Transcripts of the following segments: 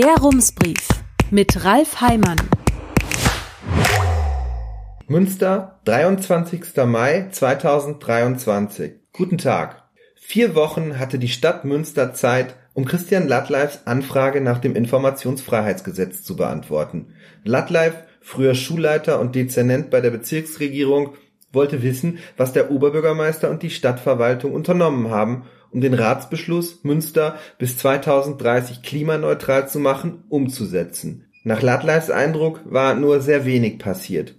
Der Rumsbrief mit Ralf Heimann. Münster, 23. Mai 2023. Guten Tag. Vier Wochen hatte die Stadt Münster Zeit, um Christian Lattleifs Anfrage nach dem Informationsfreiheitsgesetz zu beantworten. Lattleif, früher Schulleiter und Dezernent bei der Bezirksregierung, wollte wissen, was der Oberbürgermeister und die Stadtverwaltung unternommen haben, um den Ratsbeschluss, Münster bis 2030 klimaneutral zu machen, umzusetzen. Nach Lattleifs Eindruck war nur sehr wenig passiert.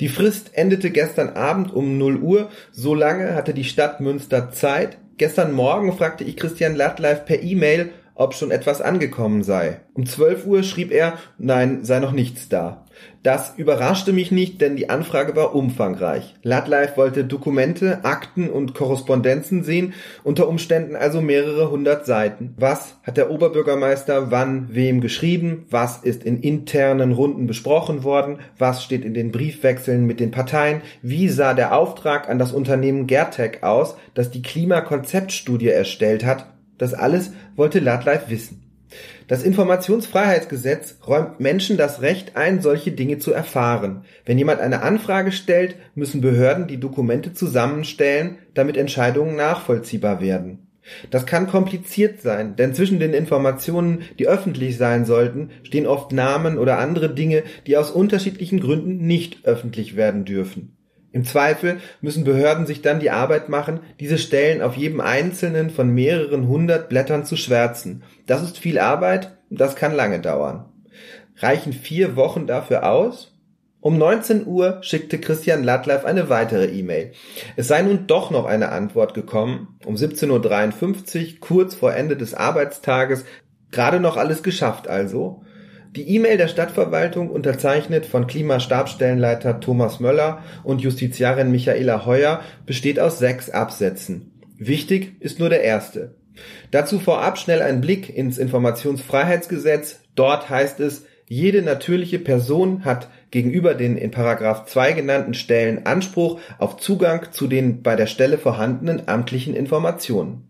Die Frist endete gestern Abend um 0 Uhr. So lange hatte die Stadt Münster Zeit. Gestern Morgen fragte ich Christian Lattleif per E-Mail, ob schon etwas angekommen sei. Um 12 Uhr schrieb er, nein, sei noch nichts da. Das überraschte mich nicht, denn die Anfrage war umfangreich. Ladlife wollte Dokumente, Akten und Korrespondenzen sehen, unter Umständen also mehrere hundert Seiten. Was hat der Oberbürgermeister wann wem geschrieben? Was ist in internen Runden besprochen worden? Was steht in den Briefwechseln mit den Parteien? Wie sah der Auftrag an das Unternehmen Gertec aus, das die Klimakonzeptstudie erstellt hat? Das alles wollte Ladlife wissen. Das Informationsfreiheitsgesetz räumt Menschen das Recht ein, solche Dinge zu erfahren. Wenn jemand eine Anfrage stellt, müssen Behörden die Dokumente zusammenstellen, damit Entscheidungen nachvollziehbar werden. Das kann kompliziert sein, denn zwischen den Informationen, die öffentlich sein sollten, stehen oft Namen oder andere Dinge, die aus unterschiedlichen Gründen nicht öffentlich werden dürfen. Im Zweifel müssen Behörden sich dann die Arbeit machen, diese Stellen auf jedem einzelnen von mehreren hundert Blättern zu schwärzen. Das ist viel Arbeit und das kann lange dauern. Reichen vier Wochen dafür aus? Um 19 Uhr schickte Christian Lattleif eine weitere E-Mail. Es sei nun doch noch eine Antwort gekommen. Um 17.53 Uhr, kurz vor Ende des Arbeitstages, gerade noch alles geschafft also. Die E-Mail der Stadtverwaltung, unterzeichnet von Klimastabstellenleiter Thomas Möller und Justiziarin Michaela Heuer, besteht aus sechs Absätzen. Wichtig ist nur der erste. Dazu vorab schnell ein Blick ins Informationsfreiheitsgesetz. Dort heißt es, jede natürliche Person hat gegenüber den in Paragraph 2 genannten Stellen Anspruch auf Zugang zu den bei der Stelle vorhandenen amtlichen Informationen.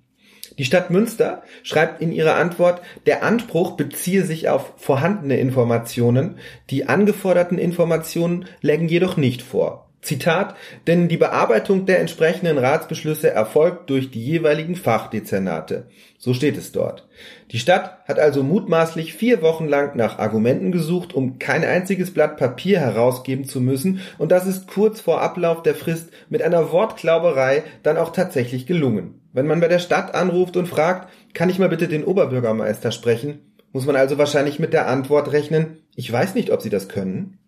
Die Stadt Münster schreibt in ihrer Antwort, der Anspruch beziehe sich auf vorhandene Informationen, die angeforderten Informationen lägen jedoch nicht vor. Zitat, denn die Bearbeitung der entsprechenden Ratsbeschlüsse erfolgt durch die jeweiligen Fachdezernate. So steht es dort. Die Stadt hat also mutmaßlich vier Wochen lang nach Argumenten gesucht, um kein einziges Blatt Papier herausgeben zu müssen, und das ist kurz vor Ablauf der Frist mit einer Wortklauberei dann auch tatsächlich gelungen. Wenn man bei der Stadt anruft und fragt, kann ich mal bitte den Oberbürgermeister sprechen, muss man also wahrscheinlich mit der Antwort rechnen, ich weiß nicht, ob Sie das können.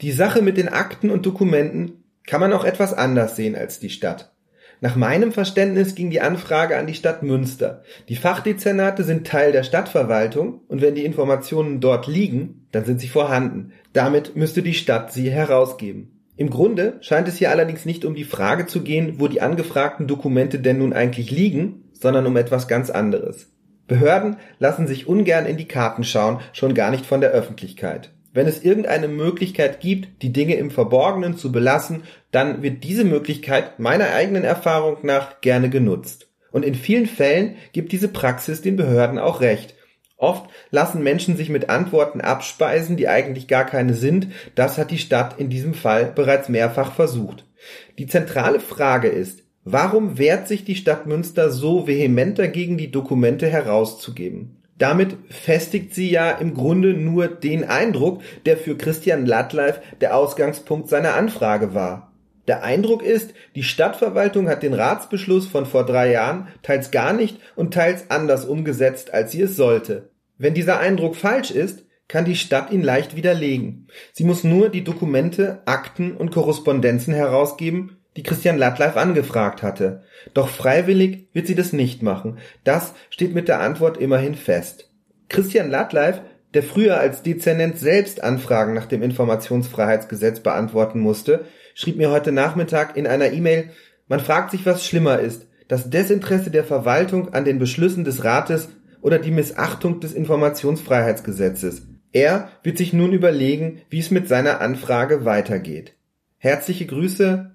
Die Sache mit den Akten und Dokumenten kann man auch etwas anders sehen als die Stadt. Nach meinem Verständnis ging die Anfrage an die Stadt Münster. Die Fachdezernate sind Teil der Stadtverwaltung und wenn die Informationen dort liegen, dann sind sie vorhanden. Damit müsste die Stadt sie herausgeben. Im Grunde scheint es hier allerdings nicht um die Frage zu gehen, wo die angefragten Dokumente denn nun eigentlich liegen, sondern um etwas ganz anderes. Behörden lassen sich ungern in die Karten schauen, schon gar nicht von der Öffentlichkeit. Wenn es irgendeine Möglichkeit gibt, die Dinge im Verborgenen zu belassen, dann wird diese Möglichkeit meiner eigenen Erfahrung nach gerne genutzt. Und in vielen Fällen gibt diese Praxis den Behörden auch recht. Oft lassen Menschen sich mit Antworten abspeisen, die eigentlich gar keine sind. Das hat die Stadt in diesem Fall bereits mehrfach versucht. Die zentrale Frage ist, warum wehrt sich die Stadt Münster so vehement dagegen, die Dokumente herauszugeben? Damit festigt sie ja im Grunde nur den Eindruck, der für Christian Lattleif der Ausgangspunkt seiner Anfrage war. Der Eindruck ist, die Stadtverwaltung hat den Ratsbeschluss von vor drei Jahren teils gar nicht und teils anders umgesetzt, als sie es sollte. Wenn dieser Eindruck falsch ist, kann die Stadt ihn leicht widerlegen. Sie muss nur die Dokumente, Akten und Korrespondenzen herausgeben, die Christian Lattleif angefragt hatte. Doch freiwillig wird sie das nicht machen. Das steht mit der Antwort immerhin fest. Christian Lattleif, der früher als Dezernent selbst Anfragen nach dem Informationsfreiheitsgesetz beantworten musste, schrieb mir heute Nachmittag in einer E-Mail, man fragt sich, was schlimmer ist, das Desinteresse der Verwaltung an den Beschlüssen des Rates oder die Missachtung des Informationsfreiheitsgesetzes. Er wird sich nun überlegen, wie es mit seiner Anfrage weitergeht. Herzliche Grüße,